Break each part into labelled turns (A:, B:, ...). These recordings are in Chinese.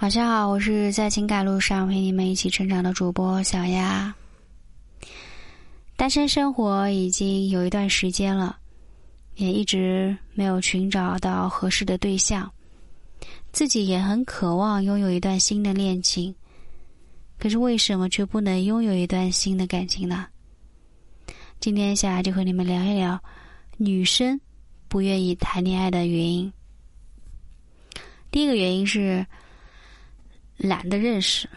A: 晚上好，我是在情感路上陪你们一起成长的主播小丫。单身生活已经有一段时间了，也一直没有寻找到合适的对象，自己也很渴望拥有一段新的恋情，可是为什么却不能拥有一段新的感情呢？今天小丫就和你们聊一聊女生不愿意谈恋爱的原因。第一个原因是。懒得认识，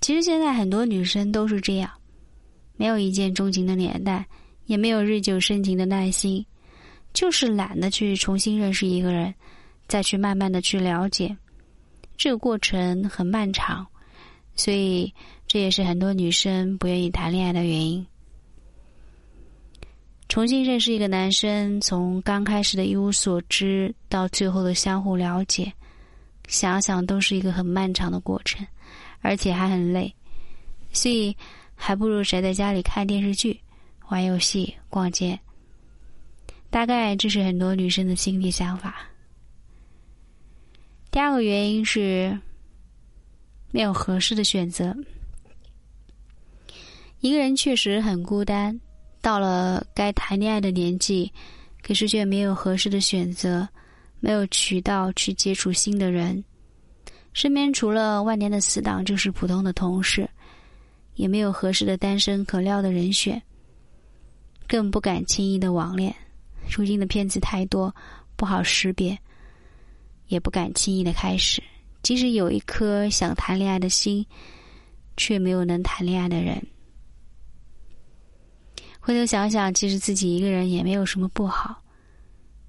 A: 其实现在很多女生都是这样，没有一见钟情的年代，也没有日久生情的耐心，就是懒得去重新认识一个人，再去慢慢的去了解，这个过程很漫长，所以这也是很多女生不愿意谈恋爱的原因。重新认识一个男生，从刚开始的一无所知到最后的相互了解。想想都是一个很漫长的过程，而且还很累，所以还不如宅在家里看电视剧、玩游戏、逛街。大概这是很多女生的心理想法。第二个原因是没有合适的选择。一个人确实很孤单，到了该谈恋爱的年纪，可是却没有合适的选择。没有渠道去接触新的人，身边除了万年的死党，就是普通的同事，也没有合适的单身可撩的人选，更不敢轻易的网恋。如今的骗子太多，不好识别，也不敢轻易的开始。即使有一颗想谈恋爱的心，却没有能谈恋爱的人。回头想想，其实自己一个人也没有什么不好。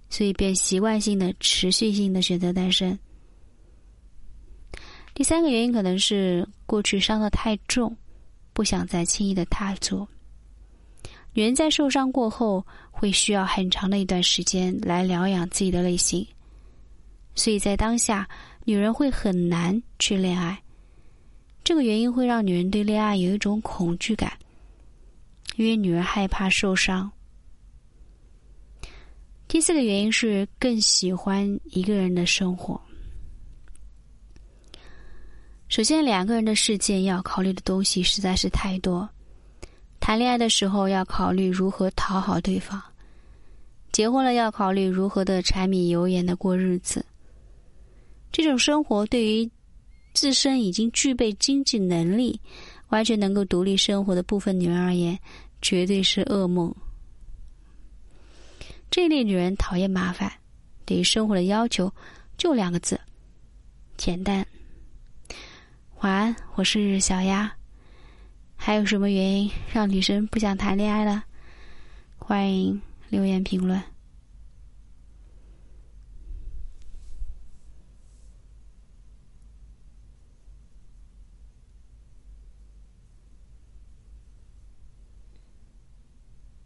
A: 所以便习惯性的、持续性的选择单身。第三个原因可能是过去伤的太重，不想再轻易的踏足。女人在受伤过后，会需要很长的一段时间来疗养自己的内心，所以在当下，女人会很难去恋爱。这个原因会让女人对恋爱有一种恐惧感，因为女人害怕受伤。第四个原因是更喜欢一个人的生活。首先，两个人的世界要考虑的东西实在是太多。谈恋爱的时候要考虑如何讨好对方，结婚了要考虑如何的柴米油盐的过日子。这种生活对于自身已经具备经济能力、完全能够独立生活的部分女人而言，绝对是噩梦。这类女人讨厌麻烦，对于生活的要求就两个字：简单。晚安，我是小丫。还有什么原因让女生不想谈恋爱了？欢迎留言评论。